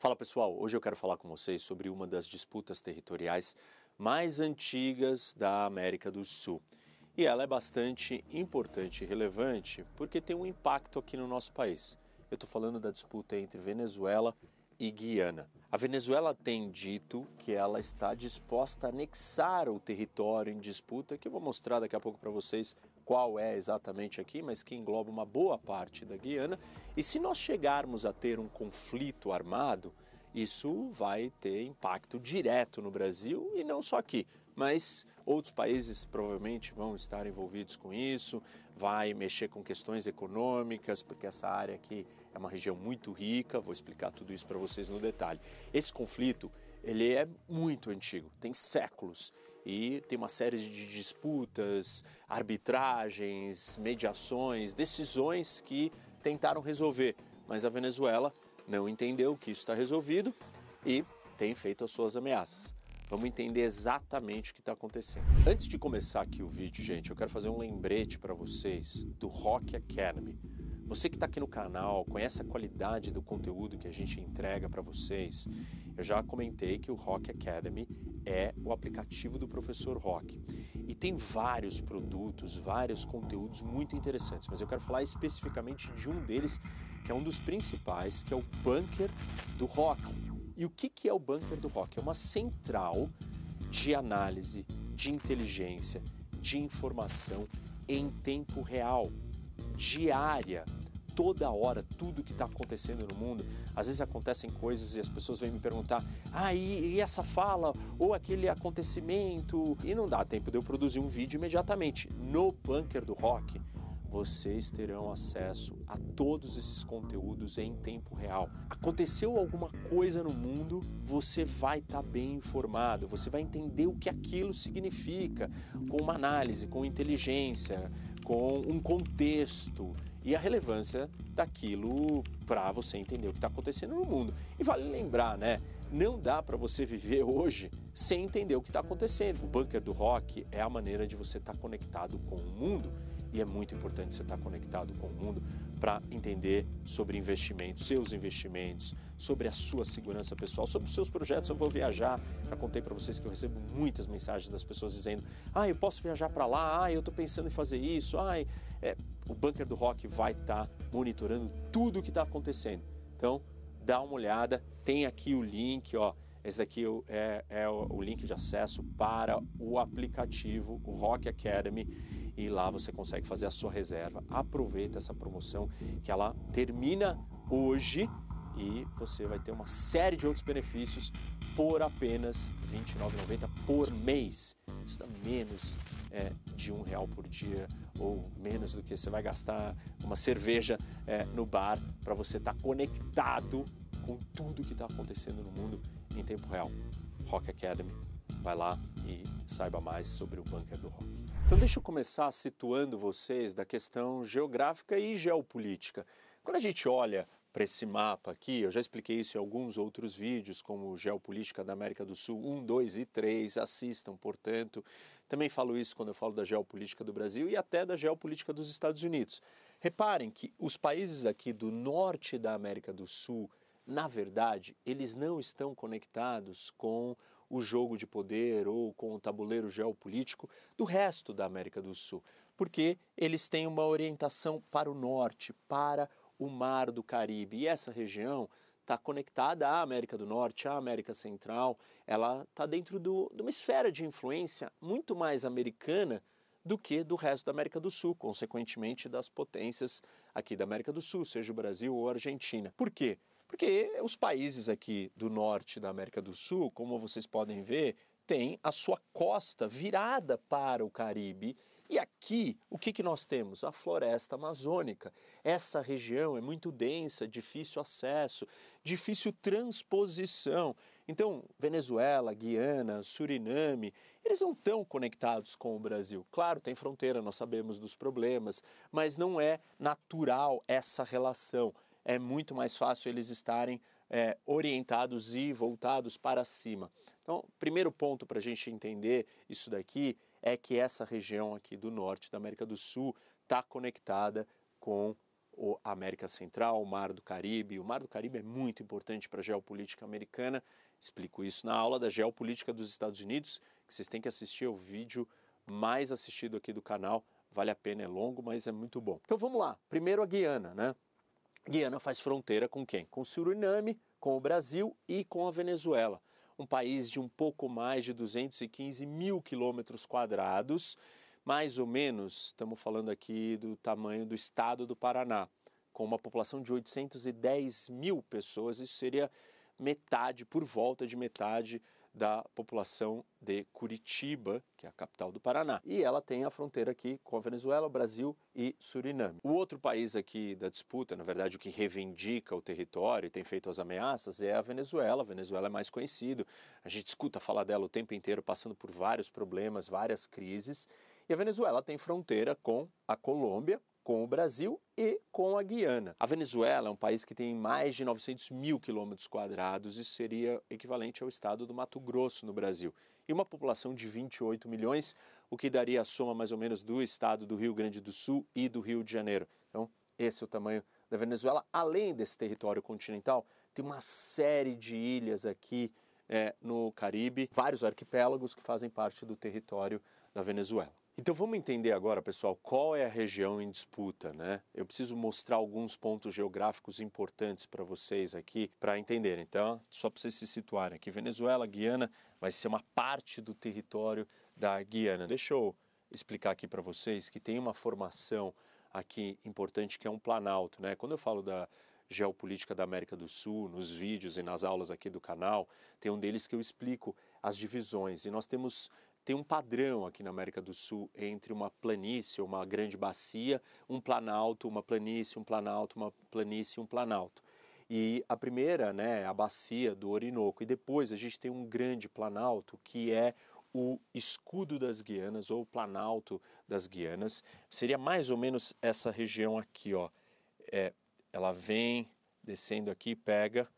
Fala pessoal, hoje eu quero falar com vocês sobre uma das disputas territoriais mais antigas da América do Sul. E ela é bastante importante e relevante porque tem um impacto aqui no nosso país. Eu estou falando da disputa entre Venezuela e Guiana. A Venezuela tem dito que ela está disposta a anexar o território em disputa, que eu vou mostrar daqui a pouco para vocês qual é exatamente aqui, mas que engloba uma boa parte da Guiana. E se nós chegarmos a ter um conflito armado, isso vai ter impacto direto no Brasil e não só aqui, mas outros países provavelmente vão estar envolvidos com isso, vai mexer com questões econômicas, porque essa área aqui é uma região muito rica, vou explicar tudo isso para vocês no detalhe. Esse conflito, ele é muito antigo, tem séculos e tem uma série de disputas, arbitragens, mediações, decisões que tentaram resolver, mas a Venezuela não entendeu que isso está resolvido e tem feito as suas ameaças. Vamos entender exatamente o que está acontecendo. Antes de começar aqui o vídeo, gente, eu quero fazer um lembrete para vocês do Rock Academy. Você que está aqui no canal, conhece a qualidade do conteúdo que a gente entrega para vocês. Eu já comentei que o Rock Academy é o aplicativo do professor Rock. E tem vários produtos, vários conteúdos muito interessantes, mas eu quero falar especificamente de um deles, que é um dos principais, que é o Bunker do Rock. E o que, que é o Bunker do Rock? É uma central de análise, de inteligência, de informação em tempo real, diária toda hora tudo que está acontecendo no mundo. Às vezes acontecem coisas e as pessoas vêm me perguntar: ah, e, e, essa fala ou aquele acontecimento? E não dá tempo de eu produzir um vídeo imediatamente. No Bunker do Rock, vocês terão acesso a todos esses conteúdos em tempo real. Aconteceu alguma coisa no mundo, você vai estar tá bem informado, você vai entender o que aquilo significa, com uma análise, com inteligência, com um contexto e a relevância daquilo para você entender o que está acontecendo no mundo. E vale lembrar, né? Não dá para você viver hoje sem entender o que está acontecendo. O bunker do rock é a maneira de você estar tá conectado com o mundo e é muito importante você estar conectado com o mundo para entender sobre investimentos, seus investimentos, sobre a sua segurança pessoal, sobre os seus projetos. Eu vou viajar. Já contei para vocês que eu recebo muitas mensagens das pessoas dizendo: "Ah, eu posso viajar para lá. Ah, eu estou pensando em fazer isso. Ah, é... o bunker do rock vai estar tá monitorando tudo o que está acontecendo. Então, dá uma olhada. Tem aqui o link, ó. Esse daqui é, é o link de acesso para o aplicativo, o Rock Academy e lá você consegue fazer a sua reserva. Aproveita essa promoção que ela termina hoje e você vai ter uma série de outros benefícios por apenas R$ 29,90 por mês. Isso dá menos é, de um real por dia ou menos do que você vai gastar uma cerveja é, no bar para você estar tá conectado com tudo que está acontecendo no mundo em tempo real. Rock Academy, vai lá e saiba mais sobre o Bunker do Rock. Então deixa eu começar situando vocês da questão geográfica e geopolítica. Quando a gente olha para esse mapa aqui, eu já expliquei isso em alguns outros vídeos, como Geopolítica da América do Sul 1, 2 e 3, assistam, portanto. Também falo isso quando eu falo da geopolítica do Brasil e até da geopolítica dos Estados Unidos. Reparem que os países aqui do norte da América do Sul, na verdade, eles não estão conectados com o jogo de poder ou com o tabuleiro geopolítico do resto da América do Sul, porque eles têm uma orientação para o norte, para o Mar do Caribe. E essa região está conectada à América do Norte, à América Central, ela está dentro do, de uma esfera de influência muito mais americana do que do resto da América do Sul, consequentemente das potências aqui da América do Sul, seja o Brasil ou a Argentina. Por quê? Porque os países aqui do norte da América do Sul, como vocês podem ver, têm a sua costa virada para o Caribe. E aqui, o que, que nós temos? A floresta amazônica. Essa região é muito densa, difícil acesso, difícil transposição. Então, Venezuela, Guiana, Suriname, eles não estão conectados com o Brasil. Claro, tem fronteira, nós sabemos dos problemas, mas não é natural essa relação é muito mais fácil eles estarem é, orientados e voltados para cima. Então, primeiro ponto para a gente entender isso daqui é que essa região aqui do norte da América do Sul está conectada com a América Central, o Mar do Caribe. O Mar do Caribe é muito importante para a geopolítica americana. Explico isso na aula da geopolítica dos Estados Unidos, que vocês têm que assistir ao vídeo mais assistido aqui do canal. Vale a pena, é longo, mas é muito bom. Então vamos lá. Primeiro a Guiana, né? Guiana faz fronteira com quem? Com Suriname, com o Brasil e com a Venezuela. Um país de um pouco mais de 215 mil quilômetros quadrados, mais ou menos, estamos falando aqui do tamanho do estado do Paraná, com uma população de 810 mil pessoas, isso seria metade, por volta de metade da população de Curitiba, que é a capital do Paraná. E ela tem a fronteira aqui com a Venezuela, o Brasil e Suriname. O outro país aqui da disputa, na verdade, o que reivindica o território e tem feito as ameaças é a Venezuela. A Venezuela é mais conhecido. A gente escuta falar dela o tempo inteiro, passando por vários problemas, várias crises. E a Venezuela tem fronteira com a Colômbia, com o Brasil e com a Guiana. A Venezuela é um país que tem mais de 900 mil quilômetros quadrados, isso seria equivalente ao estado do Mato Grosso no Brasil. E uma população de 28 milhões, o que daria a soma mais ou menos do estado do Rio Grande do Sul e do Rio de Janeiro. Então, esse é o tamanho da Venezuela. Além desse território continental, tem uma série de ilhas aqui é, no Caribe, vários arquipélagos que fazem parte do território da Venezuela. Então vamos entender agora, pessoal, qual é a região em disputa, né? Eu preciso mostrar alguns pontos geográficos importantes para vocês aqui para entenderem. Então, só para vocês se situarem aqui, Venezuela, Guiana vai ser uma parte do território da Guiana. Deixa eu explicar aqui para vocês que tem uma formação aqui importante que é um planalto, né? Quando eu falo da geopolítica da América do Sul, nos vídeos e nas aulas aqui do canal, tem um deles que eu explico as divisões. E nós temos tem um padrão aqui na América do Sul entre uma planície, uma grande bacia, um planalto, uma planície, um planalto, uma planície, um planalto. E a primeira, né, é a bacia do Orinoco. E depois a gente tem um grande planalto que é o escudo das Guianas ou o planalto das Guianas. Seria mais ou menos essa região aqui, ó. É, ela vem descendo aqui, pega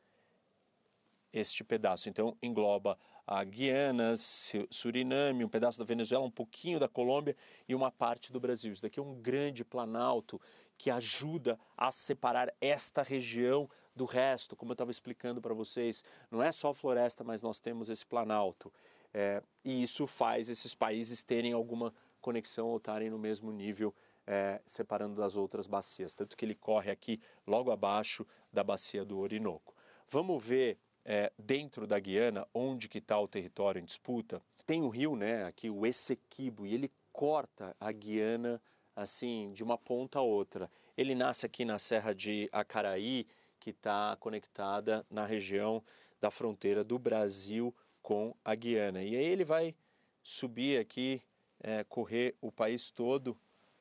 este pedaço. Então engloba a Guiana, Suriname, um pedaço da Venezuela, um pouquinho da Colômbia e uma parte do Brasil. Isso daqui é um grande planalto que ajuda a separar esta região do resto, como eu estava explicando para vocês. Não é só floresta, mas nós temos esse planalto. É, e isso faz esses países terem alguma conexão ou estarem no mesmo nível, é, separando das outras bacias. Tanto que ele corre aqui logo abaixo da bacia do Orinoco. Vamos ver é, dentro da Guiana, onde que está o território em disputa, tem o rio, né, aqui o Essequibo, e ele corta a Guiana assim de uma ponta a outra. Ele nasce aqui na Serra de Acaraí, que está conectada na região da fronteira do Brasil com a Guiana. E aí ele vai subir aqui, é, correr o país todo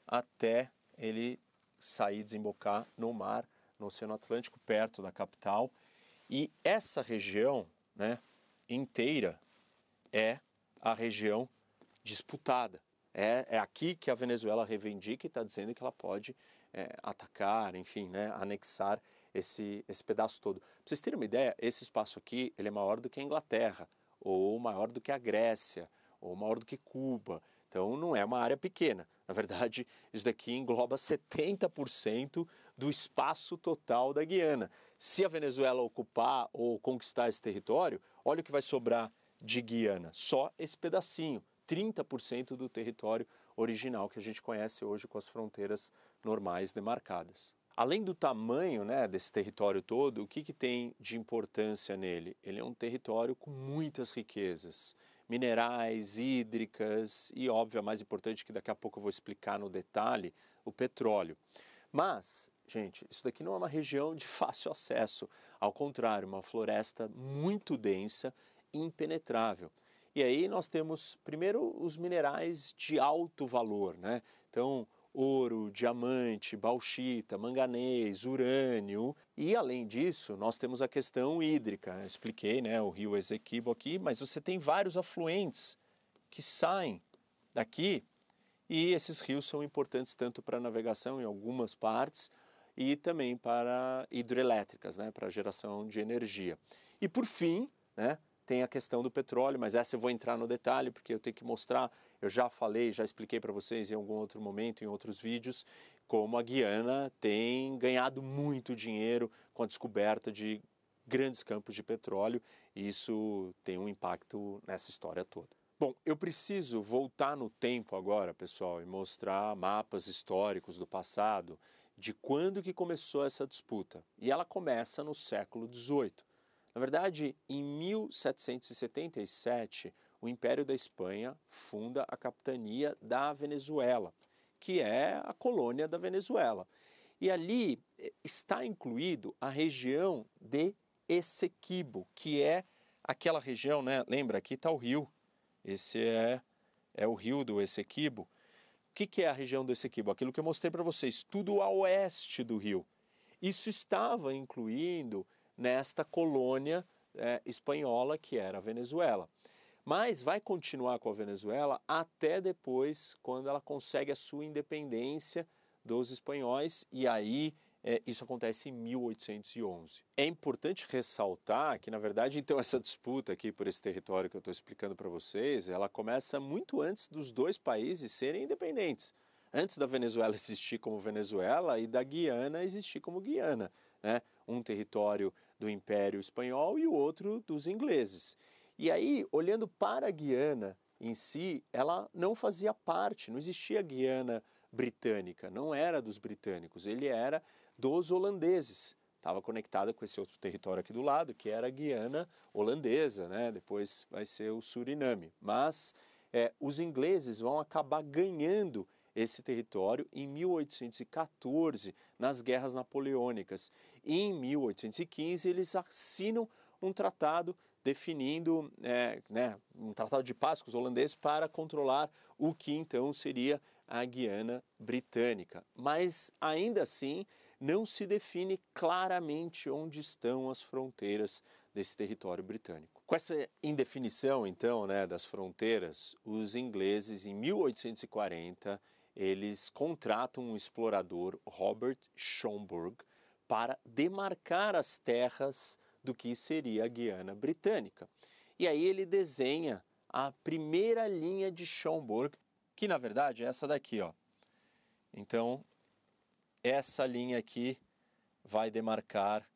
até ele sair, desembocar no mar, no Oceano Atlântico, perto da capital. E essa região né, inteira é a região disputada. É, é aqui que a Venezuela reivindica e está dizendo que ela pode é, atacar, enfim, né, anexar esse, esse pedaço todo. Para vocês terem uma ideia, esse espaço aqui ele é maior do que a Inglaterra, ou maior do que a Grécia, ou maior do que Cuba. Então não é uma área pequena. Na verdade, isso daqui engloba 70% do espaço total da Guiana. Se a Venezuela ocupar ou conquistar esse território, olha o que vai sobrar de Guiana, só esse pedacinho, 30% do território original que a gente conhece hoje com as fronteiras normais demarcadas. Além do tamanho né, desse território todo, o que, que tem de importância nele? Ele é um território com muitas riquezas minerais, hídricas e, óbvio, a mais importante que daqui a pouco eu vou explicar no detalhe, o petróleo. Mas, gente, isso daqui não é uma região de fácil acesso, ao contrário, uma floresta muito densa, impenetrável. E aí nós temos, primeiro, os minerais de alto valor, né? Então, ouro, diamante, bauxita, manganês, urânio. E além disso, nós temos a questão hídrica. Eu expliquei, né, o rio Esequibo aqui, mas você tem vários afluentes que saem daqui e esses rios são importantes tanto para navegação em algumas partes e também para hidrelétricas, né, para geração de energia. E por fim, né, tem a questão do petróleo, mas essa eu vou entrar no detalhe porque eu tenho que mostrar. Eu já falei, já expliquei para vocês em algum outro momento, em outros vídeos, como a Guiana tem ganhado muito dinheiro com a descoberta de grandes campos de petróleo, e isso tem um impacto nessa história toda. Bom, eu preciso voltar no tempo agora, pessoal, e mostrar mapas históricos do passado de quando que começou essa disputa. E ela começa no século XVIII. Na verdade, em 1777, o Império da Espanha funda a capitania da Venezuela, que é a colônia da Venezuela. E ali eh, está incluído a região de Essequibo, que é aquela região, né? Lembra, aqui está o rio. Esse é, é o rio do Essequibo. O que, que é a região do Essequibo? Aquilo que eu mostrei para vocês, tudo a oeste do rio. Isso estava incluindo nesta colônia é, espanhola que era a Venezuela. Mas vai continuar com a Venezuela até depois, quando ela consegue a sua independência dos espanhóis, e aí é, isso acontece em 1811. É importante ressaltar que, na verdade, então essa disputa aqui por esse território que eu estou explicando para vocês, ela começa muito antes dos dois países serem independentes. Antes da Venezuela existir como Venezuela e da Guiana existir como Guiana, né? Um território do Império Espanhol e o outro dos ingleses. E aí, olhando para a Guiana em si, ela não fazia parte, não existia Guiana britânica, não era dos britânicos, ele era dos holandeses. Estava conectada com esse outro território aqui do lado, que era a Guiana holandesa, né? depois vai ser o Suriname. Mas é, os ingleses vão acabar ganhando esse território em 1814, nas guerras napoleônicas. E em 1815, eles assinam um tratado definindo é, né, um tratado de paz com os holandeses para controlar o que então seria a Guiana Britânica. Mas ainda assim, não se define claramente onde estão as fronteiras desse território britânico. Com essa indefinição, então, né, das fronteiras, os ingleses, em 1840, eles contratam um explorador, Robert Schomburg, para demarcar as terras do que seria a Guiana Britânica. E aí ele desenha a primeira linha de Schomburg, que na verdade é essa daqui, ó. Então, essa linha aqui vai demarcar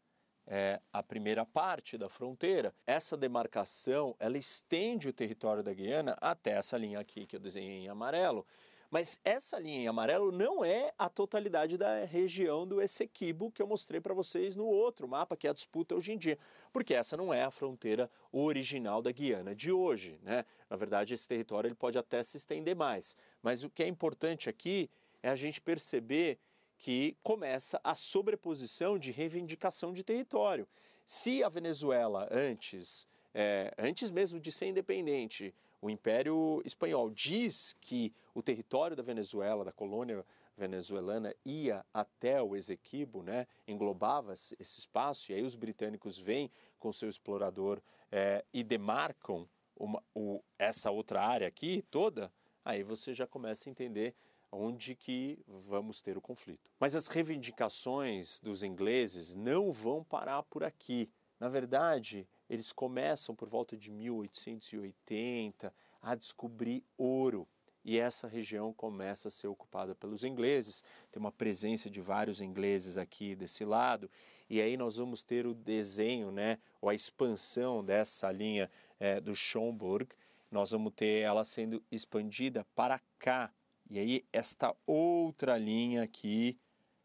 é, a primeira parte da fronteira. Essa demarcação, ela estende o território da Guiana até essa linha aqui que eu desenhei em amarelo. Mas essa linha em amarelo não é a totalidade da região do Essequibo que eu mostrei para vocês no outro mapa, que é a disputa hoje em dia, porque essa não é a fronteira original da Guiana de hoje. Né? Na verdade, esse território ele pode até se estender mais. Mas o que é importante aqui é a gente perceber que começa a sobreposição de reivindicação de território. Se a Venezuela antes, é, antes mesmo de ser independente, o Império Espanhol diz que o território da Venezuela, da colônia venezuelana, ia até o Esequibo, né, englobava esse espaço, e aí os britânicos vêm com seu explorador é, e demarcam uma, o, essa outra área aqui toda, aí você já começa a entender onde que vamos ter o conflito. Mas as reivindicações dos ingleses não vão parar por aqui. Na verdade, eles começam por volta de 1880 a descobrir ouro. E essa região começa a ser ocupada pelos ingleses. Tem uma presença de vários ingleses aqui desse lado. E aí nós vamos ter o desenho, né, ou a expansão dessa linha é, do Schomburg. Nós vamos ter ela sendo expandida para cá, e aí esta outra linha aqui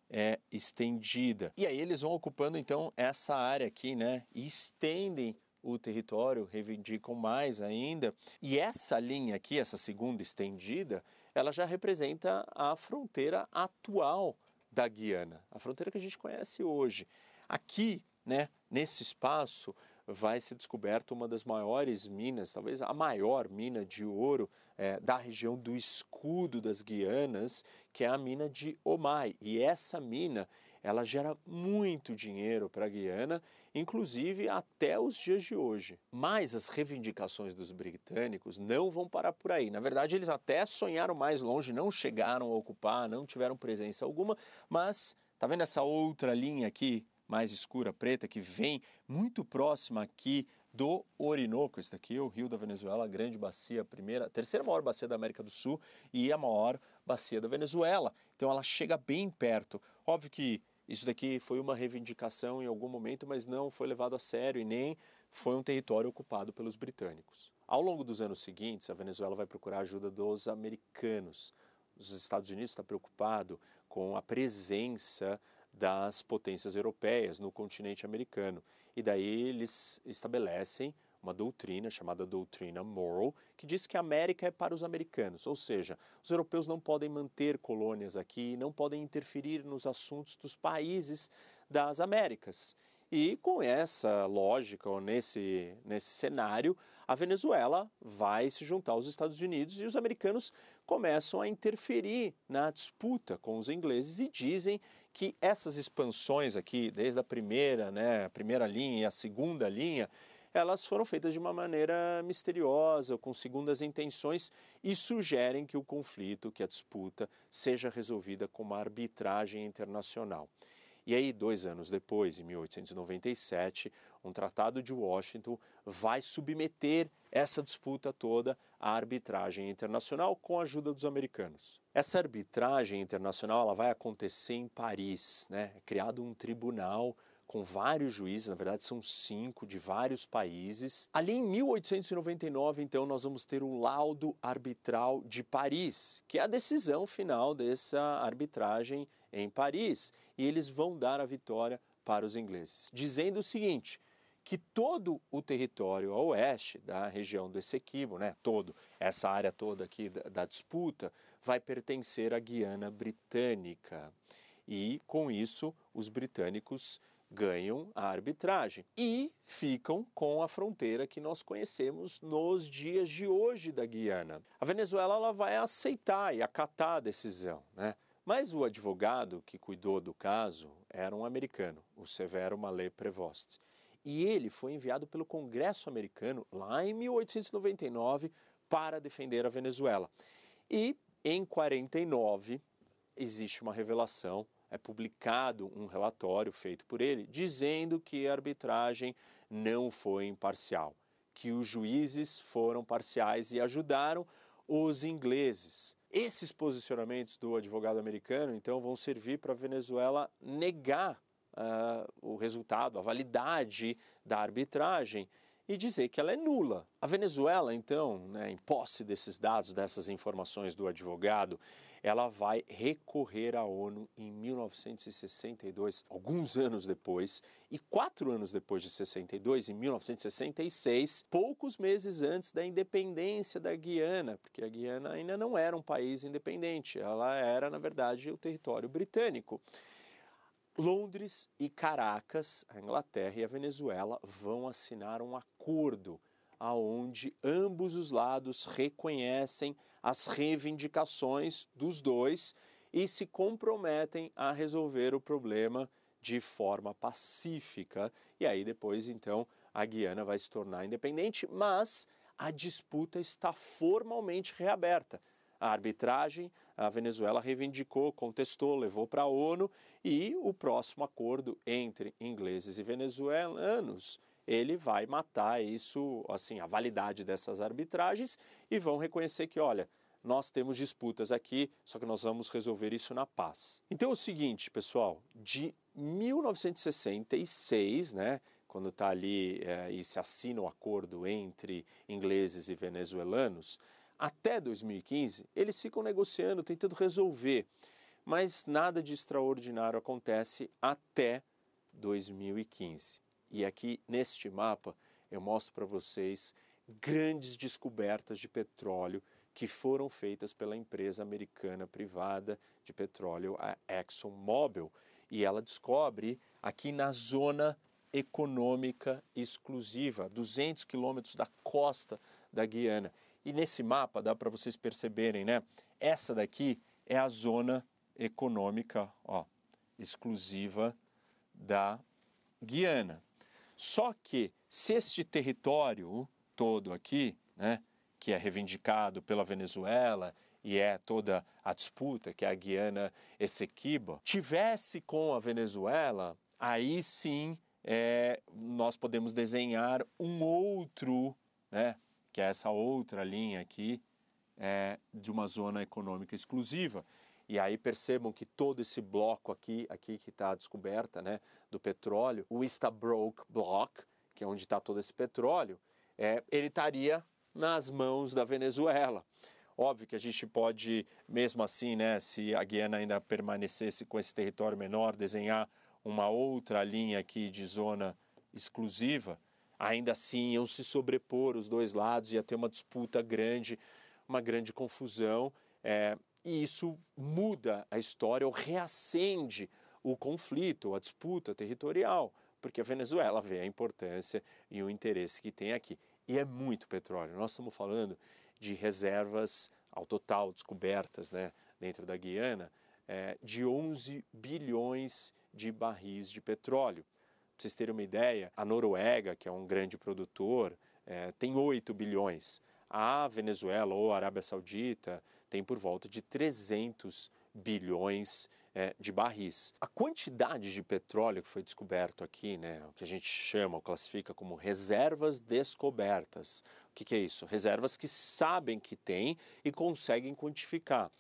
é estendida. E aí eles vão ocupando então essa área aqui, né? E estendem o território, reivindicam mais ainda. E essa linha aqui, essa segunda estendida, ela já representa a fronteira atual da Guiana, a fronteira que a gente conhece hoje. Aqui, né, nesse espaço, vai ser descoberta uma das maiores minas, talvez a maior mina de ouro é, da região do escudo das Guianas, que é a mina de Omai. E essa mina ela gera muito dinheiro para a Guiana, inclusive até os dias de hoje. Mas as reivindicações dos britânicos não vão parar por aí. Na verdade, eles até sonharam mais longe, não chegaram a ocupar, não tiveram presença alguma, mas tá vendo essa outra linha aqui mais escura, preta, que vem muito próxima aqui do Orinoco. Esse daqui é o rio da Venezuela, a grande bacia, a primeira, a terceira maior bacia da América do Sul e a maior bacia da Venezuela. Então ela chega bem perto. Óbvio que isso daqui foi uma reivindicação em algum momento, mas não foi levado a sério e nem foi um território ocupado pelos britânicos. Ao longo dos anos seguintes, a Venezuela vai procurar ajuda dos americanos. Os Estados Unidos está preocupado com a presença das potências europeias no continente americano. E daí eles estabelecem uma doutrina chamada doutrina Morrow, que diz que a América é para os americanos, ou seja, os europeus não podem manter colônias aqui, não podem interferir nos assuntos dos países das Américas. E com essa lógica, ou nesse, nesse cenário, a Venezuela vai se juntar aos Estados Unidos e os americanos começam a interferir na disputa com os ingleses e dizem que essas expansões aqui, desde a primeira, né, a primeira linha e a segunda linha, elas foram feitas de uma maneira misteriosa, com segundas intenções e sugerem que o conflito, que a disputa, seja resolvida com uma arbitragem internacional. E aí, dois anos depois, em 1897, um tratado de Washington vai submeter essa disputa toda à arbitragem internacional com a ajuda dos americanos. Essa arbitragem internacional ela vai acontecer em Paris, né? É criado um tribunal com vários juízes, na verdade são cinco de vários países. Ali em 1899, então, nós vamos ter o laudo arbitral de Paris, que é a decisão final dessa arbitragem em Paris. E eles vão dar a vitória para os ingleses, dizendo o seguinte: que todo o território a oeste da região do Essequibo, né, todo, essa área toda aqui da, da disputa, vai pertencer à Guiana Britânica. E com isso, os britânicos ganham a arbitragem e ficam com a fronteira que nós conhecemos nos dias de hoje da Guiana. A Venezuela ela vai aceitar e acatar a decisão, né? Mas o advogado que cuidou do caso era um americano, o Severo Malé Prevost. E ele foi enviado pelo Congresso americano lá em 1899 para defender a Venezuela. E em 49 existe uma revelação é publicado um relatório feito por ele dizendo que a arbitragem não foi imparcial, que os juízes foram parciais e ajudaram os ingleses. Esses posicionamentos do advogado americano, então, vão servir para a Venezuela negar uh, o resultado, a validade da arbitragem e dizer que ela é nula. A Venezuela, então, né, em posse desses dados, dessas informações do advogado, ela vai recorrer à ONU em 1962, alguns anos depois, e quatro anos depois de 62, em 1966, poucos meses antes da independência da Guiana, porque a Guiana ainda não era um país independente, ela era, na verdade, o território britânico. Londres e Caracas, a Inglaterra e a Venezuela, vão assinar um acordo aonde ambos os lados reconhecem as reivindicações dos dois e se comprometem a resolver o problema de forma pacífica. E aí depois então a Guiana vai se tornar independente, mas a disputa está formalmente reaberta a arbitragem, a Venezuela reivindicou, contestou, levou para a ONU e o próximo acordo entre ingleses e venezuelanos ele vai matar isso, assim, a validade dessas arbitragens e vão reconhecer que, olha, nós temos disputas aqui, só que nós vamos resolver isso na paz. Então é o seguinte, pessoal, de 1966, né, quando está ali é, e se assina o acordo entre ingleses e venezuelanos, até 2015, eles ficam negociando, tentando resolver, mas nada de extraordinário acontece até 2015. E aqui neste mapa eu mostro para vocês grandes descobertas de petróleo que foram feitas pela empresa americana privada de petróleo, a ExxonMobil. E ela descobre aqui na zona econômica exclusiva, 200 quilômetros da costa da Guiana. E nesse mapa dá para vocês perceberem, né? Essa daqui é a zona econômica ó, exclusiva da Guiana. Só que se este território todo aqui, né, que é reivindicado pela Venezuela e é toda a disputa, que é a Guiana Essequiba, tivesse com a Venezuela aí sim é, nós podemos desenhar um outro, né, que é essa outra linha aqui, é, de uma zona econômica exclusiva. E aí percebam que todo esse bloco aqui, aqui que está descoberta, né, do petróleo, o Stabroek Block, que é onde está todo esse petróleo, é, ele estaria nas mãos da Venezuela. Óbvio que a gente pode, mesmo assim, né, se a Guiana ainda permanecesse com esse território menor, desenhar uma outra linha aqui de zona exclusiva, ainda assim iam se sobrepor os dois lados, ia ter uma disputa grande, uma grande confusão, é, e isso muda a história ou reacende o conflito, a disputa territorial, porque a Venezuela vê a importância e o interesse que tem aqui. E é muito petróleo. Nós estamos falando de reservas ao total descobertas né, dentro da Guiana é, de 11 bilhões de barris de petróleo. Para vocês terem uma ideia, a Noruega, que é um grande produtor, é, tem 8 bilhões. A Venezuela ou a Arábia Saudita tem por volta de 300 bilhões é, de barris. A quantidade de petróleo que foi descoberto aqui, né, o que a gente chama ou classifica como reservas descobertas. O que, que é isso? Reservas que sabem que tem e conseguem quantificar.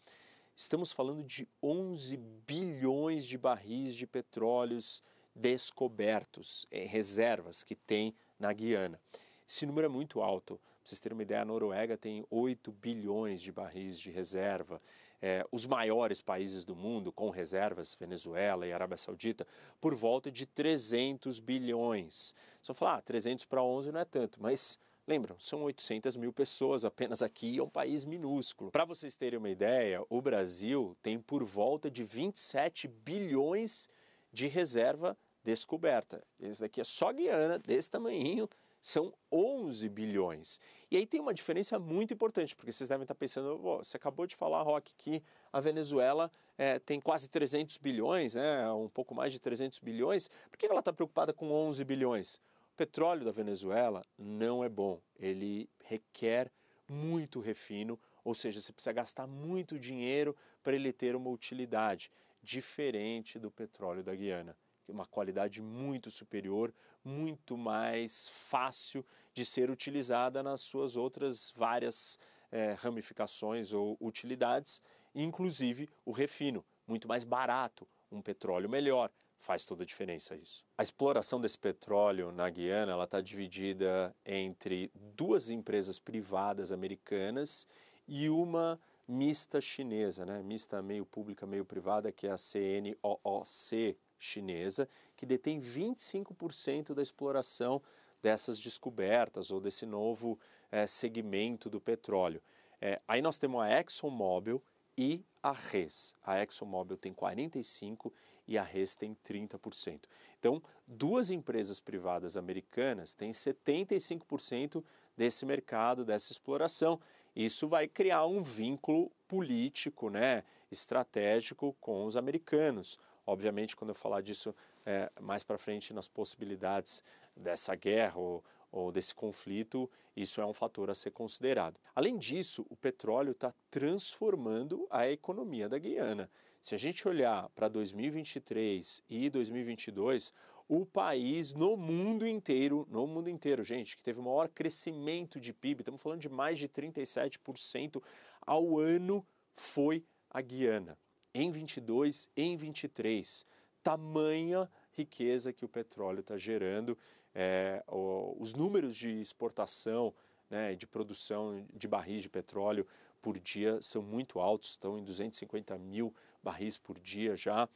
Estamos falando de 11 bilhões de barris de petróleos descobertos, é, reservas que tem na Guiana. Esse número é muito alto. Para vocês terem uma ideia, a Noruega tem 8 bilhões de barris de reserva. É, os maiores países do mundo com reservas, Venezuela e Arábia Saudita, por volta de 300 bilhões. Só falar, ah, 300 para 11 não é tanto, mas Lembram, são 800 mil pessoas apenas aqui, é um país minúsculo. Para vocês terem uma ideia, o Brasil tem por volta de 27 bilhões de reserva descoberta. Esse daqui é só Guiana, desse tamanhinho, são 11 bilhões. E aí tem uma diferença muito importante, porque vocês devem estar pensando, você acabou de falar, Rock, que a Venezuela é, tem quase 300 bilhões, né, um pouco mais de 300 bilhões, por que ela está preocupada com 11 bilhões? petróleo da Venezuela não é bom, ele requer muito refino, ou seja, você precisa gastar muito dinheiro para ele ter uma utilidade, diferente do petróleo da Guiana, é uma qualidade muito superior, muito mais fácil de ser utilizada nas suas outras várias é, ramificações ou utilidades, inclusive o refino, muito mais barato, um petróleo melhor, faz toda a diferença isso. A exploração desse petróleo na Guiana está dividida entre duas empresas privadas americanas e uma mista chinesa, né? mista meio pública, meio privada, que é a CNOOC chinesa, que detém 25% da exploração dessas descobertas ou desse novo é, segmento do petróleo. É, aí nós temos a ExxonMobil e a RES. A ExxonMobil tem 45% e a RES tem 30%. Então, duas empresas privadas americanas têm 75% desse mercado, dessa exploração. Isso vai criar um vínculo político, né, estratégico com os americanos. Obviamente, quando eu falar disso é, mais para frente nas possibilidades dessa guerra ou, ou desse conflito, isso é um fator a ser considerado. Além disso, o petróleo está transformando a economia da Guiana. Se a gente olhar para 2023 e 2022, o país no mundo inteiro, no mundo inteiro, gente, que teve o maior crescimento de PIB, estamos falando de mais de 37% ao ano, foi a Guiana. Em 22, em 23, tamanha riqueza que o petróleo está gerando, é, os números de exportação, né, de produção de barris de petróleo por dia são muito altos, estão em 250 mil barris por dia já,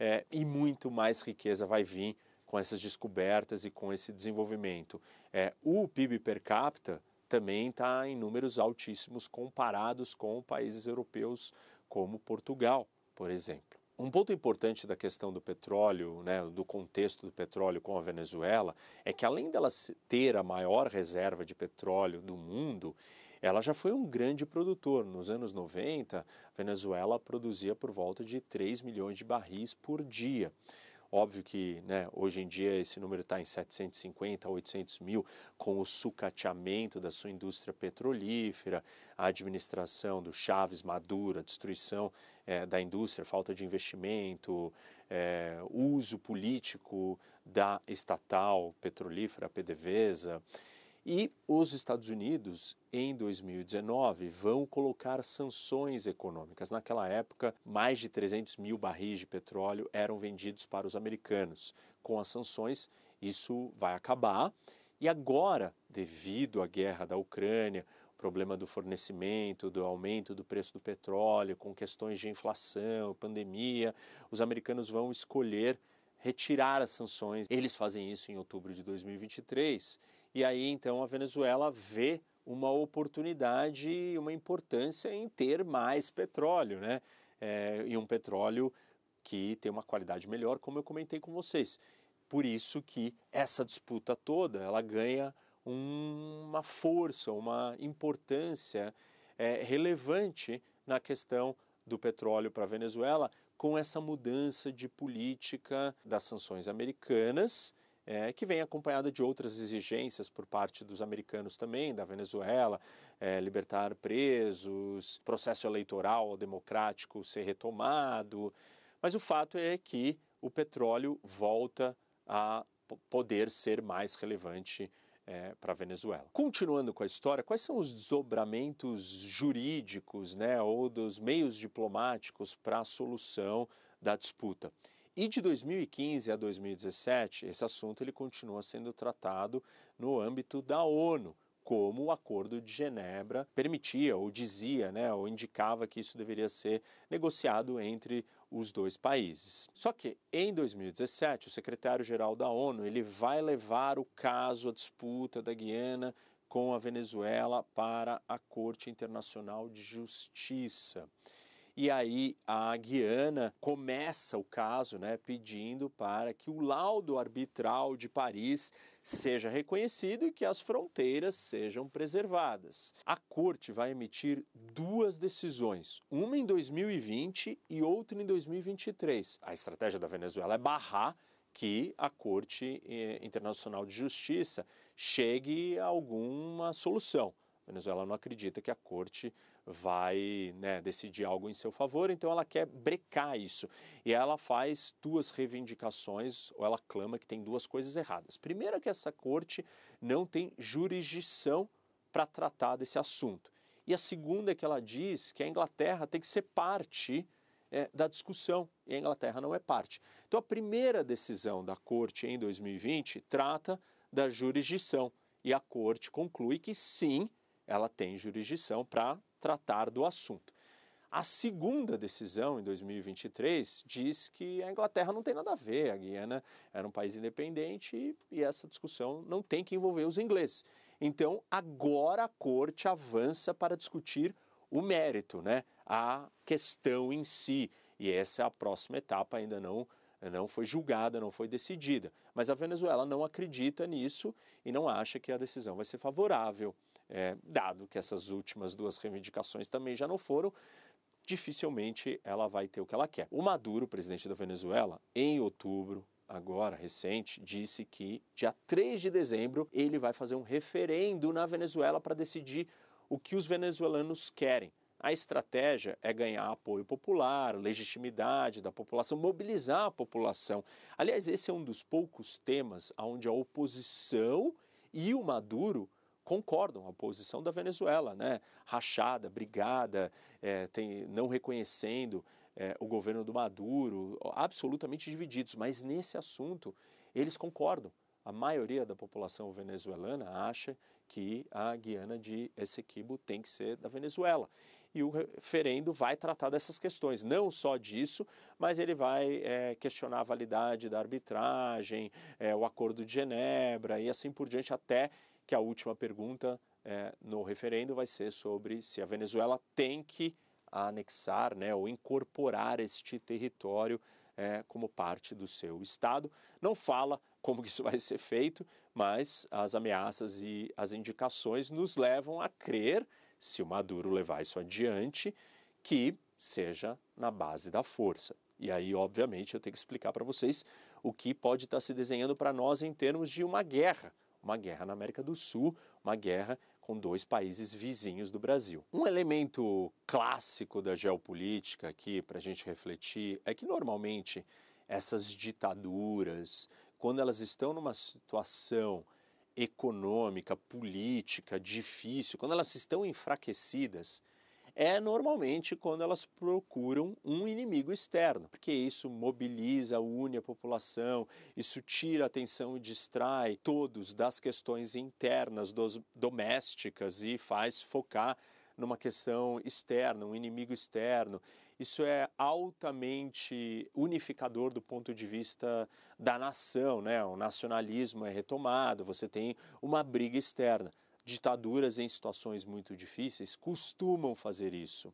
é, e muito mais riqueza vai vir com essas descobertas e com esse desenvolvimento. É, o PIB per capita também está em números altíssimos comparados com países europeus como Portugal, por exemplo. Um ponto importante da questão do petróleo, né, do contexto do petróleo com a Venezuela, é que além dela ter a maior reserva de petróleo do mundo, ela já foi um grande produtor. Nos anos 90, a Venezuela produzia por volta de 3 milhões de barris por dia. Óbvio que né, hoje em dia esse número está em 750 a 800 mil, com o sucateamento da sua indústria petrolífera, a administração do Chaves Maduro, a destruição é, da indústria, falta de investimento, é, uso político da estatal petrolífera, a PDVSA. E os Estados Unidos, em 2019, vão colocar sanções econômicas. Naquela época, mais de 300 mil barris de petróleo eram vendidos para os americanos. Com as sanções, isso vai acabar. E agora, devido à guerra da Ucrânia, problema do fornecimento, do aumento do preço do petróleo, com questões de inflação, pandemia, os americanos vão escolher retirar as sanções. Eles fazem isso em outubro de 2023 e aí então a Venezuela vê uma oportunidade e uma importância em ter mais petróleo, né? É, e um petróleo que tem uma qualidade melhor, como eu comentei com vocês. Por isso que essa disputa toda ela ganha um, uma força, uma importância é, relevante na questão do petróleo para a Venezuela, com essa mudança de política das sanções americanas é, que vem acompanhada de outras exigências por parte dos americanos também, da Venezuela, é, libertar presos, processo eleitoral democrático ser retomado. Mas o fato é que o petróleo volta a poder ser mais relevante é, para a Venezuela. Continuando com a história, quais são os desdobramentos jurídicos né, ou dos meios diplomáticos para a solução da disputa? E de 2015 a 2017, esse assunto ele continua sendo tratado no âmbito da ONU, como o Acordo de Genebra permitia ou dizia, né, ou indicava que isso deveria ser negociado entre os dois países. Só que em 2017, o secretário-geral da ONU ele vai levar o caso, a disputa da Guiana com a Venezuela para a Corte Internacional de Justiça. E aí a Guiana começa o caso né, pedindo para que o laudo arbitral de Paris seja reconhecido e que as fronteiras sejam preservadas. A corte vai emitir duas decisões, uma em 2020 e outra em 2023. A estratégia da Venezuela é barrar que a Corte eh, Internacional de Justiça chegue a alguma solução. A Venezuela não acredita que a corte vai né, decidir algo em seu favor, então ela quer brecar isso. E ela faz duas reivindicações, ou ela clama que tem duas coisas erradas. Primeiro é que essa corte não tem jurisdição para tratar desse assunto. E a segunda é que ela diz que a Inglaterra tem que ser parte é, da discussão, e a Inglaterra não é parte. Então a primeira decisão da corte em 2020 trata da jurisdição, e a corte conclui que sim, ela tem jurisdição para tratar do assunto. A segunda decisão, em 2023, diz que a Inglaterra não tem nada a ver, a Guiana era um país independente e, e essa discussão não tem que envolver os ingleses. Então, agora a corte avança para discutir o mérito, né? a questão em si. E essa é a próxima etapa, ainda não, não foi julgada, não foi decidida. Mas a Venezuela não acredita nisso e não acha que a decisão vai ser favorável é, dado que essas últimas duas reivindicações também já não foram, dificilmente ela vai ter o que ela quer. O Maduro, presidente da Venezuela, em outubro, agora recente, disse que dia 3 de dezembro ele vai fazer um referendo na Venezuela para decidir o que os venezuelanos querem. A estratégia é ganhar apoio popular, legitimidade da população, mobilizar a população. Aliás, esse é um dos poucos temas onde a oposição e o Maduro concordam a posição da Venezuela, né? rachada, brigada, é, tem, não reconhecendo é, o governo do Maduro, absolutamente divididos. Mas nesse assunto eles concordam. A maioria da população venezuelana acha que a Guiana de Essequibo tem que ser da Venezuela. E o referendo vai tratar dessas questões, não só disso, mas ele vai é, questionar a validade da arbitragem, é, o Acordo de Genebra e assim por diante, até que a última pergunta é, no referendo vai ser sobre se a Venezuela tem que anexar né, ou incorporar este território é, como parte do seu Estado. Não fala como isso vai ser feito, mas as ameaças e as indicações nos levam a crer, se o Maduro levar isso adiante, que seja na base da força. E aí, obviamente, eu tenho que explicar para vocês o que pode estar se desenhando para nós em termos de uma guerra, uma guerra na América do Sul, uma guerra com dois países vizinhos do Brasil. Um elemento clássico da geopolítica aqui para a gente refletir é que normalmente essas ditaduras, quando elas estão numa situação econômica, política difícil, quando elas estão enfraquecidas, é normalmente quando elas procuram um inimigo externo, porque isso mobiliza, une a população, isso tira a atenção e distrai todos das questões internas, dos, domésticas e faz focar numa questão externa, um inimigo externo. Isso é altamente unificador do ponto de vista da nação, né? O nacionalismo é retomado, você tem uma briga externa ditaduras em situações muito difíceis costumam fazer isso.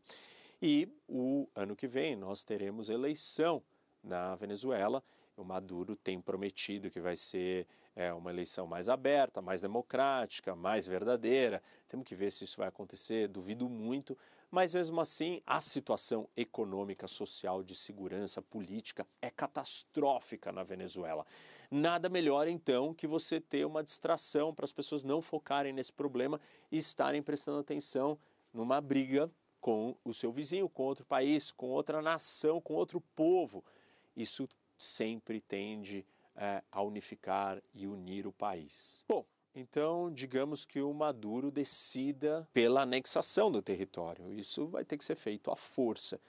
E o ano que vem nós teremos eleição na Venezuela. O Maduro tem prometido que vai ser é, uma eleição mais aberta, mais democrática, mais verdadeira. Temos que ver se isso vai acontecer, duvido muito, mas mesmo assim a situação econômica, social, de segurança, política é catastrófica na Venezuela. Nada melhor então que você ter uma distração para as pessoas não focarem nesse problema e estarem prestando atenção numa briga com o seu vizinho, com outro país, com outra nação, com outro povo. Isso sempre tende é, a unificar e unir o país. Bom, então, digamos que o Maduro decida pela anexação do território. Isso vai ter que ser feito à força.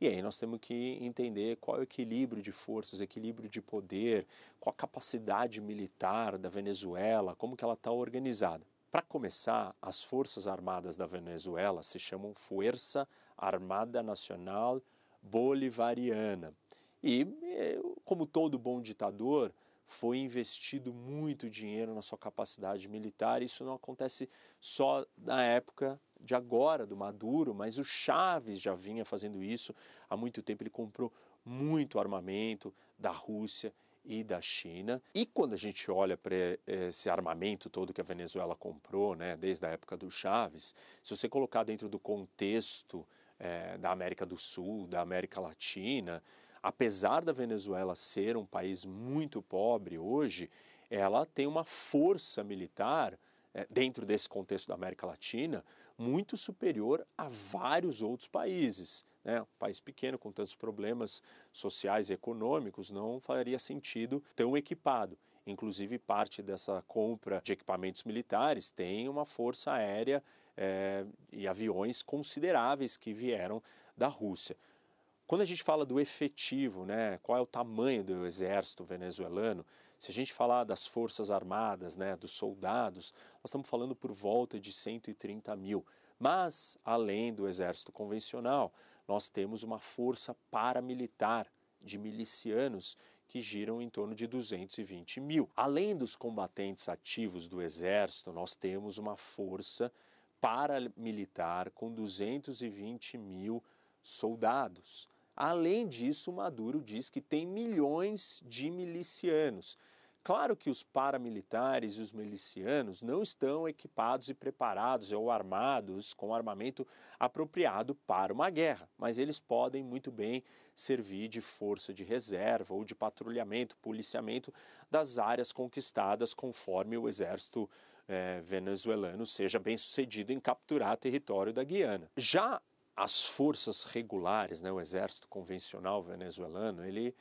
E aí nós temos que entender qual é o equilíbrio de forças, equilíbrio de poder, qual a capacidade militar da Venezuela, como que ela está organizada. Para começar, as Forças Armadas da Venezuela se chamam Força Armada Nacional Bolivariana. E, eh, como todo bom ditador, foi investido muito dinheiro na sua capacidade militar. Isso não acontece só na época de agora, do Maduro, mas o Chaves já vinha fazendo isso há muito tempo. Ele comprou muito armamento da Rússia e da China. E quando a gente olha para esse armamento todo que a Venezuela comprou, né, desde a época do Chaves, se você colocar dentro do contexto é, da América do Sul, da América Latina, apesar da Venezuela ser um país muito pobre hoje, ela tem uma força militar é, dentro desse contexto da América Latina muito superior a vários outros países. Né? Um país pequeno com tantos problemas sociais e econômicos não faria sentido tão equipado. Inclusive, parte dessa compra de equipamentos militares tem uma força aérea é, e aviões consideráveis que vieram da Rússia. Quando a gente fala do efetivo, né, qual é o tamanho do exército venezuelano, se a gente falar das forças armadas, né, dos soldados, nós estamos falando por volta de 130 mil. Mas, além do exército convencional, nós temos uma força paramilitar de milicianos que giram em torno de 220 mil. Além dos combatentes ativos do exército, nós temos uma força paramilitar com 220 mil soldados. Além disso, Maduro diz que tem milhões de milicianos. Claro que os paramilitares e os milicianos não estão equipados e preparados ou armados com armamento apropriado para uma guerra, mas eles podem muito bem servir de força de reserva ou de patrulhamento, policiamento das áreas conquistadas conforme o exército eh, venezuelano seja bem sucedido em capturar território da Guiana. Já as forças regulares, né, o exército convencional venezuelano, ele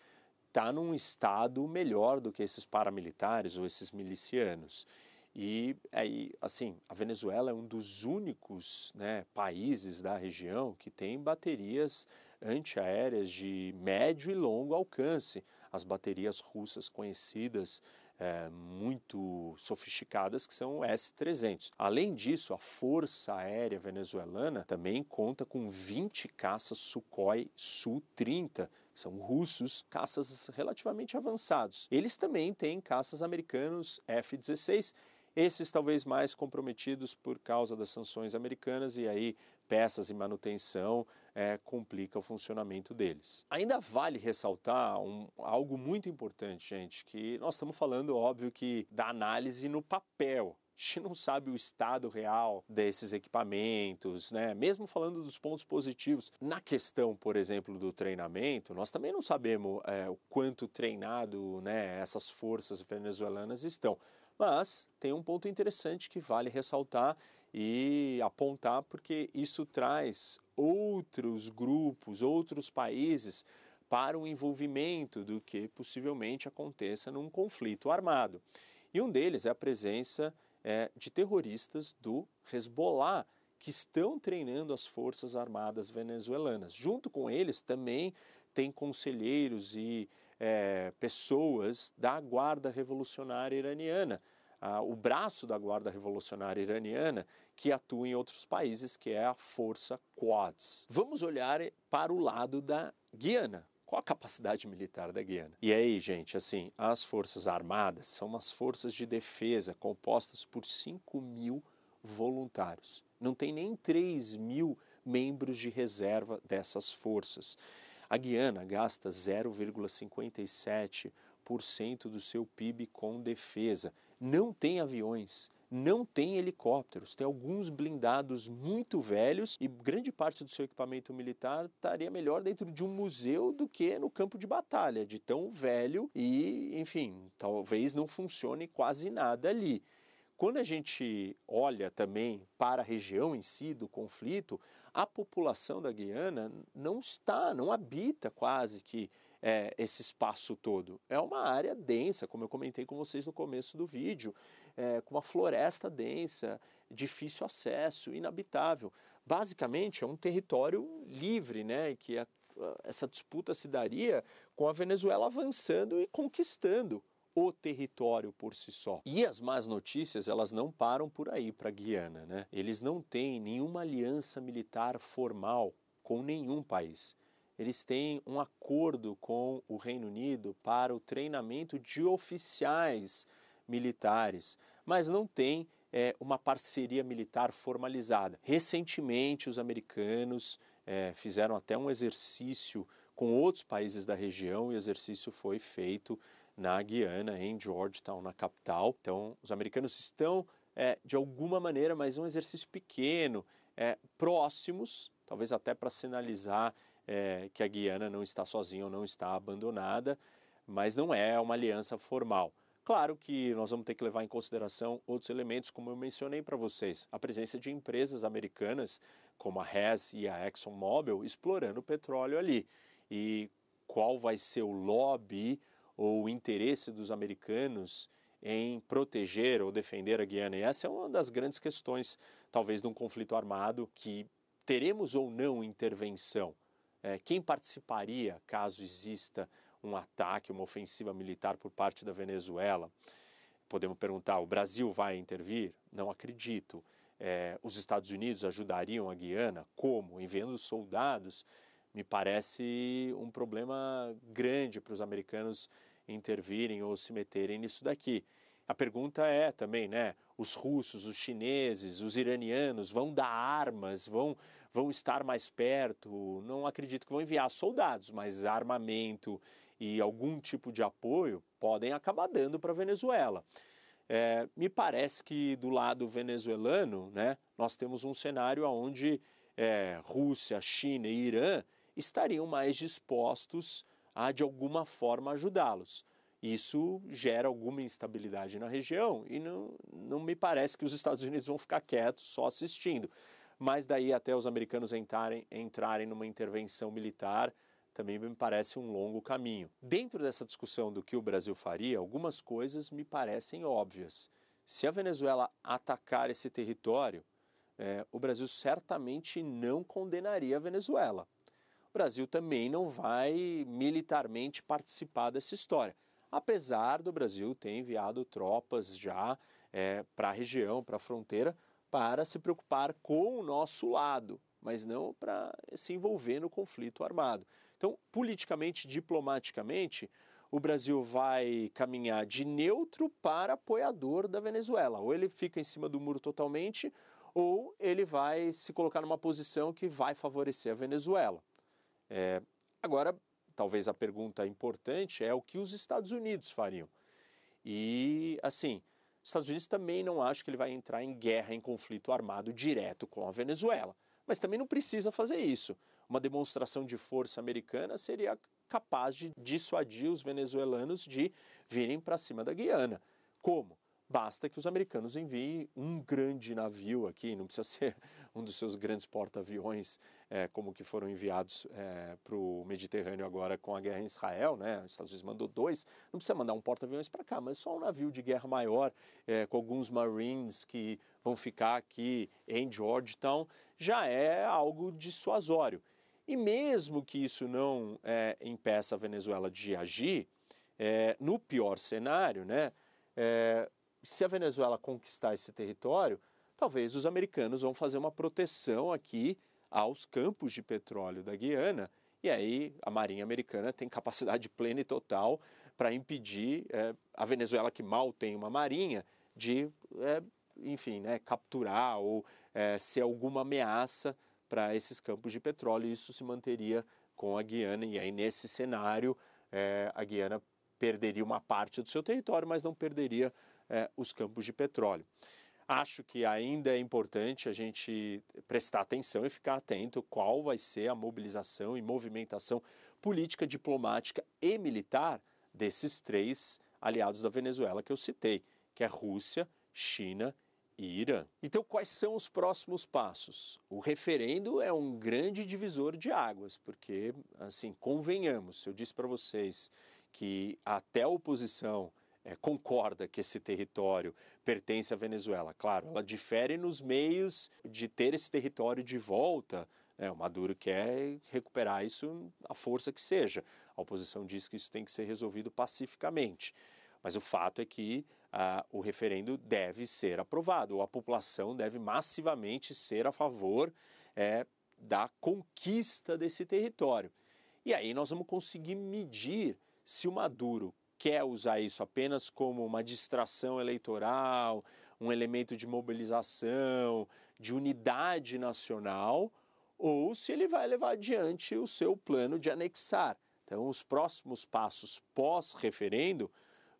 está num estado melhor do que esses paramilitares ou esses milicianos. E aí, assim, a Venezuela é um dos únicos né, países da região que tem baterias antiaéreas de médio e longo alcance. As baterias russas conhecidas é, muito sofisticadas que são S-300. Além disso, a Força Aérea Venezuelana também conta com 20 caças Sukhoi Su-30, são russos, caças relativamente avançados. Eles também têm caças americanos F-16 esses talvez mais comprometidos por causa das sanções americanas e aí peças e manutenção é, complica o funcionamento deles. Ainda vale ressaltar um, algo muito importante, gente, que nós estamos falando, óbvio, que da análise no papel gente não sabe o estado real desses equipamentos, né? Mesmo falando dos pontos positivos, na questão, por exemplo, do treinamento, nós também não sabemos é, o quanto treinado, né, essas forças venezuelanas estão. Mas tem um ponto interessante que vale ressaltar e apontar, porque isso traz outros grupos, outros países para o envolvimento do que possivelmente aconteça num conflito armado. E um deles é a presença é, de terroristas do Hezbollah, que estão treinando as forças armadas venezuelanas. Junto com eles também tem conselheiros e é, pessoas da Guarda Revolucionária Iraniana, o braço da Guarda Revolucionária Iraniana, que atua em outros países, que é a Força Quads. Vamos olhar para o lado da Guiana. Qual a capacidade militar da Guiana? E aí, gente, assim, as Forças Armadas são umas forças de defesa compostas por 5 mil voluntários. Não tem nem 3 mil membros de reserva dessas forças. A Guiana gasta 0,57% do seu PIB com defesa. Não tem aviões, não tem helicópteros, tem alguns blindados muito velhos e grande parte do seu equipamento militar estaria melhor dentro de um museu do que no campo de batalha, de tão velho e, enfim, talvez não funcione quase nada ali. Quando a gente olha também para a região em si do conflito, a população da Guiana não está, não habita quase que é, esse espaço todo. É uma área densa, como eu comentei com vocês no começo do vídeo, é, com uma floresta densa, difícil acesso, inabitável. Basicamente, é um território livre, né, que a, essa disputa se daria com a Venezuela avançando e conquistando o território por si só. E as más notícias, elas não param por aí para Guiana, né? Eles não têm nenhuma aliança militar formal com nenhum país eles têm um acordo com o Reino Unido para o treinamento de oficiais militares, mas não tem é, uma parceria militar formalizada. Recentemente, os americanos é, fizeram até um exercício com outros países da região e o exercício foi feito na Guiana, em Georgetown, na capital. Então, os americanos estão, é, de alguma maneira, mas um exercício pequeno, é, próximos, talvez até para sinalizar é, que a Guiana não está sozinha ou não está abandonada, mas não é uma aliança formal. Claro que nós vamos ter que levar em consideração outros elementos, como eu mencionei para vocês, a presença de empresas americanas como a Hess e a ExxonMobil explorando petróleo ali. E qual vai ser o lobby ou o interesse dos americanos em proteger ou defender a Guiana? E essa é uma das grandes questões, talvez, de um conflito armado que teremos ou não intervenção é, quem participaria caso exista um ataque, uma ofensiva militar por parte da Venezuela? Podemos perguntar: o Brasil vai intervir? Não acredito. É, os Estados Unidos ajudariam a Guiana? Como? Enviando soldados? Me parece um problema grande para os americanos intervirem ou se meterem nisso daqui. A pergunta é também, né? Os russos, os chineses, os iranianos vão dar armas, vão vão estar mais perto. Não acredito que vão enviar soldados, mas armamento e algum tipo de apoio podem acabar dando para a Venezuela. É, me parece que do lado venezuelano, né, nós temos um cenário onde é, Rússia, China e Irã estariam mais dispostos a, de alguma forma, ajudá-los. Isso gera alguma instabilidade na região e não, não me parece que os Estados Unidos vão ficar quietos só assistindo mas daí até os americanos entrarem, entrarem numa intervenção militar também me parece um longo caminho. Dentro dessa discussão do que o Brasil faria, algumas coisas me parecem óbvias. Se a Venezuela atacar esse território, é, o Brasil certamente não condenaria a Venezuela. O Brasil também não vai militarmente participar dessa história, apesar do Brasil ter enviado tropas já é, para a região, para a fronteira, para se preocupar com o nosso lado, mas não para se envolver no conflito armado. Então, politicamente, diplomaticamente, o Brasil vai caminhar de neutro para apoiador da Venezuela. Ou ele fica em cima do muro totalmente, ou ele vai se colocar numa posição que vai favorecer a Venezuela. É, agora, talvez a pergunta importante é o que os Estados Unidos fariam. E, assim, Os Estados Unidos também não acha que ele vai entrar em guerra, em conflito armado direto com a Venezuela. Mas também não precisa fazer isso. Uma demonstração de força americana seria capaz de dissuadir os venezuelanos de virem para cima da Guiana. Como? Basta que os americanos enviem um grande navio aqui, não precisa ser um dos seus grandes porta-aviões, é, como que foram enviados é, para o Mediterrâneo agora com a guerra em Israel, né? Os Estados Unidos mandou dois, não precisa mandar um porta-aviões para cá, mas só um navio de guerra maior, é, com alguns Marines que vão ficar aqui em Georgetown, já é algo dissuasório. E mesmo que isso não é, impeça a Venezuela de agir, é, no pior cenário, né? É, se a Venezuela conquistar esse território, talvez os americanos vão fazer uma proteção aqui aos campos de petróleo da Guiana, e aí a Marinha Americana tem capacidade plena e total para impedir é, a Venezuela, que mal tem uma marinha, de, é, enfim, né, capturar ou é, ser alguma ameaça para esses campos de petróleo. Isso se manteria com a Guiana, e aí nesse cenário é, a Guiana perderia uma parte do seu território, mas não perderia é, os campos de petróleo. Acho que ainda é importante a gente prestar atenção e ficar atento qual vai ser a mobilização e movimentação política, diplomática e militar desses três aliados da Venezuela que eu citei, que é Rússia, China e Irã. Então, quais são os próximos passos? O referendo é um grande divisor de águas, porque, assim, convenhamos, eu disse para vocês que até a oposição é, concorda que esse território pertence à Venezuela. Claro, ela difere nos meios de ter esse território de volta. Né? O Maduro quer recuperar isso à força que seja. A oposição diz que isso tem que ser resolvido pacificamente. Mas o fato é que ah, o referendo deve ser aprovado, a população deve massivamente ser a favor é, da conquista desse território. E aí nós vamos conseguir medir se o Maduro quer usar isso apenas como uma distração eleitoral, um elemento de mobilização, de unidade nacional, ou se ele vai levar adiante o seu plano de anexar. Então, os próximos passos pós-referendo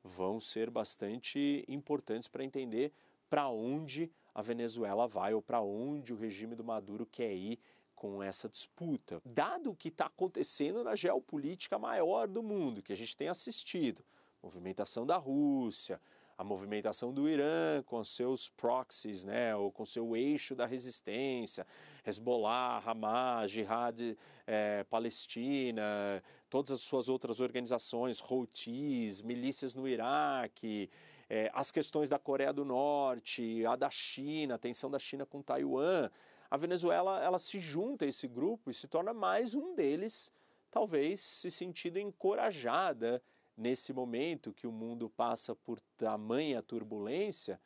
vão ser bastante importantes para entender para onde a Venezuela vai ou para onde o regime do Maduro quer ir com essa disputa, dado o que está acontecendo na geopolítica maior do mundo, que a gente tem assistido, movimentação da Rússia, a movimentação do Irã com seus proxies, né, ou com seu eixo da resistência, Hezbollah, Hamas, Jihad é, Palestina, todas as suas outras organizações, Houthis, milícias no Iraque, é, as questões da Coreia do Norte, a da China, a tensão da China com Taiwan, a Venezuela ela se junta a esse grupo e se torna mais um deles, talvez se sentindo encorajada nesse momento que o mundo passa por tamanha turbulência,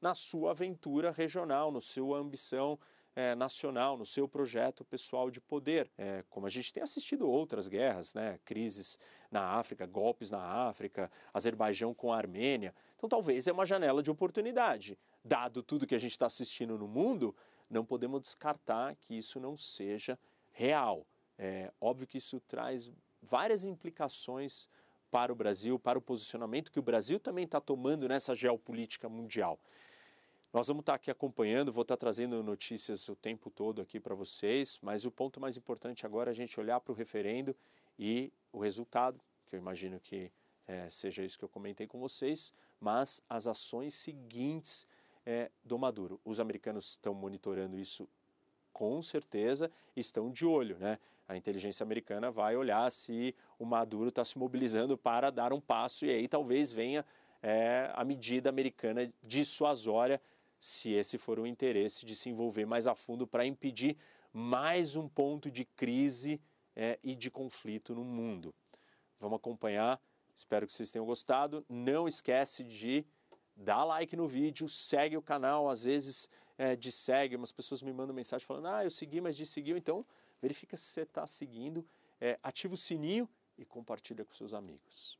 na sua aventura regional, no sua ambição é, nacional, no seu projeto pessoal de poder. É, como a gente tem assistido outras guerras, né? crises na África, golpes na África, Azerbaijão com a Armênia. Então, talvez é uma janela de oportunidade. Dado tudo que a gente está assistindo no mundo, não podemos descartar que isso não seja real. É óbvio que isso traz várias implicações para o Brasil, para o posicionamento que o Brasil também está tomando nessa geopolítica mundial. Nós vamos estar aqui acompanhando, vou estar trazendo notícias o tempo todo aqui para vocês, mas o ponto mais importante agora é a gente olhar para o referendo e o resultado, que eu imagino que é, seja isso que eu comentei com vocês, mas as ações seguintes é, do Maduro. Os americanos estão monitorando isso com certeza, estão de olho, né? A inteligência americana vai olhar se o Maduro está se mobilizando para dar um passo e aí talvez venha é, a medida americana dissuasória, se esse for o interesse de se envolver mais a fundo para impedir mais um ponto de crise é, e de conflito no mundo. Vamos acompanhar, espero que vocês tenham gostado. Não esquece de dá like no vídeo, segue o canal, às vezes é, de segue, umas pessoas me mandam mensagem falando, ah, eu segui, mas seguiu, então verifica se você está seguindo, é, ativa o sininho e compartilha com seus amigos.